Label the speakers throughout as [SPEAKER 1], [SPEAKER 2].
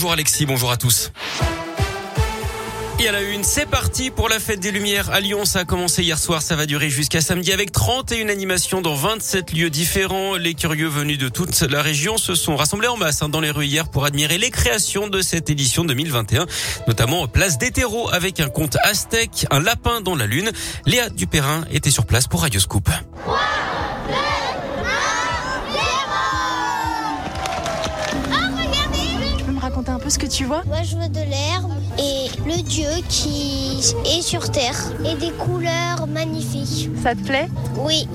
[SPEAKER 1] Bonjour Alexis, bonjour à tous. Et à la une, c'est parti pour la fête des Lumières à Lyon. Ça a commencé hier soir, ça va durer jusqu'à samedi avec 31 animations dans 27 lieux différents. Les curieux venus de toute la région se sont rassemblés en masse hein, dans les rues hier pour admirer les créations de cette édition 2021, notamment place des avec un conte aztèque, un lapin dans la lune. Léa Dupérin était sur place pour Radio Scoop.
[SPEAKER 2] Raconter un peu ce que tu vois
[SPEAKER 3] Moi, je vois de l'herbe et le dieu qui est sur terre et des couleurs magnifiques.
[SPEAKER 2] Ça te plaît?
[SPEAKER 3] Oui.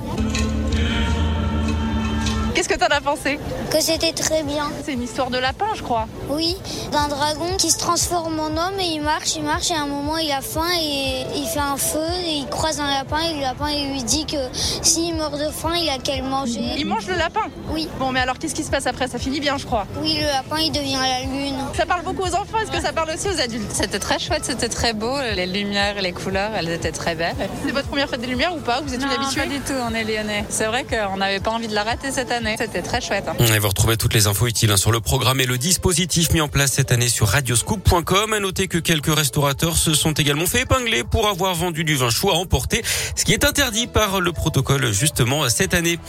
[SPEAKER 2] Qu'est-ce que t'en as pensé
[SPEAKER 3] Que c'était très bien.
[SPEAKER 2] C'est une histoire de lapin, je crois.
[SPEAKER 3] Oui, d'un dragon qui se transforme en homme et il marche, il marche et à un moment il a faim et il fait un feu et il croise un lapin et le lapin il lui dit que s'il meurt de faim, il a qu'à le manger.
[SPEAKER 2] Il mange le lapin
[SPEAKER 3] Oui.
[SPEAKER 2] Bon, mais alors qu'est-ce qui se passe après? Ça finit bien, je crois.
[SPEAKER 3] Oui, le lapin il devient la lune.
[SPEAKER 2] Ça parle beaucoup aux enfants, est-ce que ça parle aussi aux adultes?
[SPEAKER 4] C'était très chouette, c'était très beau, les lumières, les couleurs, elles étaient très belles.
[SPEAKER 2] C'est votre première fête des lumières ou pas? Vous êtes
[SPEAKER 4] non,
[SPEAKER 2] une habituée?
[SPEAKER 4] Pas du tout, on est lyonnais. C'est vrai qu'on n'avait pas envie de la rater cette année. C'était très chouette. Hein.
[SPEAKER 1] Et vous retrouvez toutes les infos utiles hein, sur le programme et le dispositif mis en place cette année sur radioscoop.com. À noter que quelques restaurateurs se sont également fait épingler pour avoir vendu du vin chaud à emporter, ce qui est interdit par le protocole justement cette année.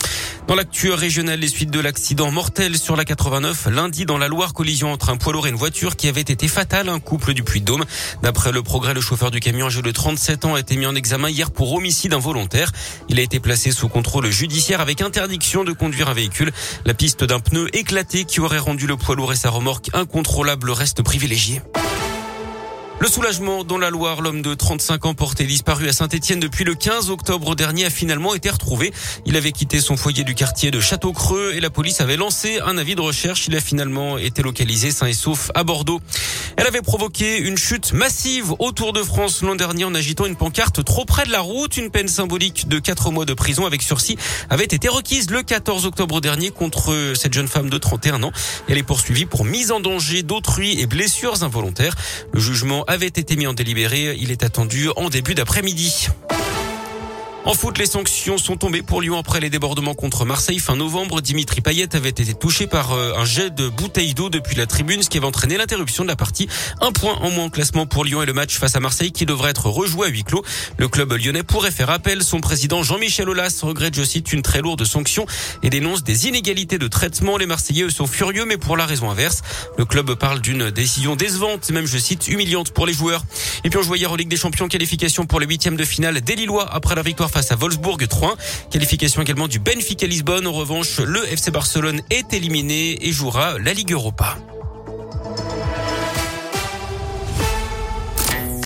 [SPEAKER 1] Dans l'actu régionale, les suites de l'accident mortel sur la 89 lundi dans la Loire, collision entre un poids lourd et une voiture qui avait été fatale, un couple du Puy-de-Dôme. D'après le progrès, le chauffeur du camion âgé de 37 ans a été mis en examen hier pour homicide involontaire. Il a été placé sous contrôle judiciaire avec interdiction de conduire un véhicule. La piste d'un pneu éclaté qui aurait rendu le poids lourd et sa remorque incontrôlable reste privilégié. Le soulagement dans la Loire, l'homme de 35 ans porté disparu à Saint-Etienne depuis le 15 octobre dernier a finalement été retrouvé. Il avait quitté son foyer du quartier de Château-Creux et la police avait lancé un avis de recherche. Il a finalement été localisé sain et sauf à Bordeaux. Elle avait provoqué une chute massive autour de France l'an dernier en agitant une pancarte trop près de la route. Une peine symbolique de 4 mois de prison avec sursis avait été requise le 14 octobre dernier contre cette jeune femme de 31 ans. Elle est poursuivie pour mise en danger d'autrui et blessures involontaires. Le jugement avait été mis en délibéré. Il est attendu en début d'après-midi. En foot, les sanctions sont tombées pour Lyon après les débordements contre Marseille fin novembre. Dimitri Payet avait été touché par un jet de bouteille d'eau depuis la tribune, ce qui avait entraîné l'interruption de la partie. Un point en moins au classement pour Lyon et le match face à Marseille qui devrait être rejoué à huis clos. Le club lyonnais pourrait faire appel. Son président Jean-Michel Aulas regrette, je cite, une très lourde sanction et dénonce des inégalités de traitement. Les Marseillais sont furieux, mais pour la raison inverse. Le club parle d'une décision décevante, même, je cite, humiliante pour les joueurs. Et puis on jouait hier en Ligue des Champions, qualification pour les huitièmes de finale des Lillois après la victoire face à Wolfsburg 3. Qualification également du Benfica Lisbonne. En revanche, le FC Barcelone est éliminé et jouera la Ligue Europa.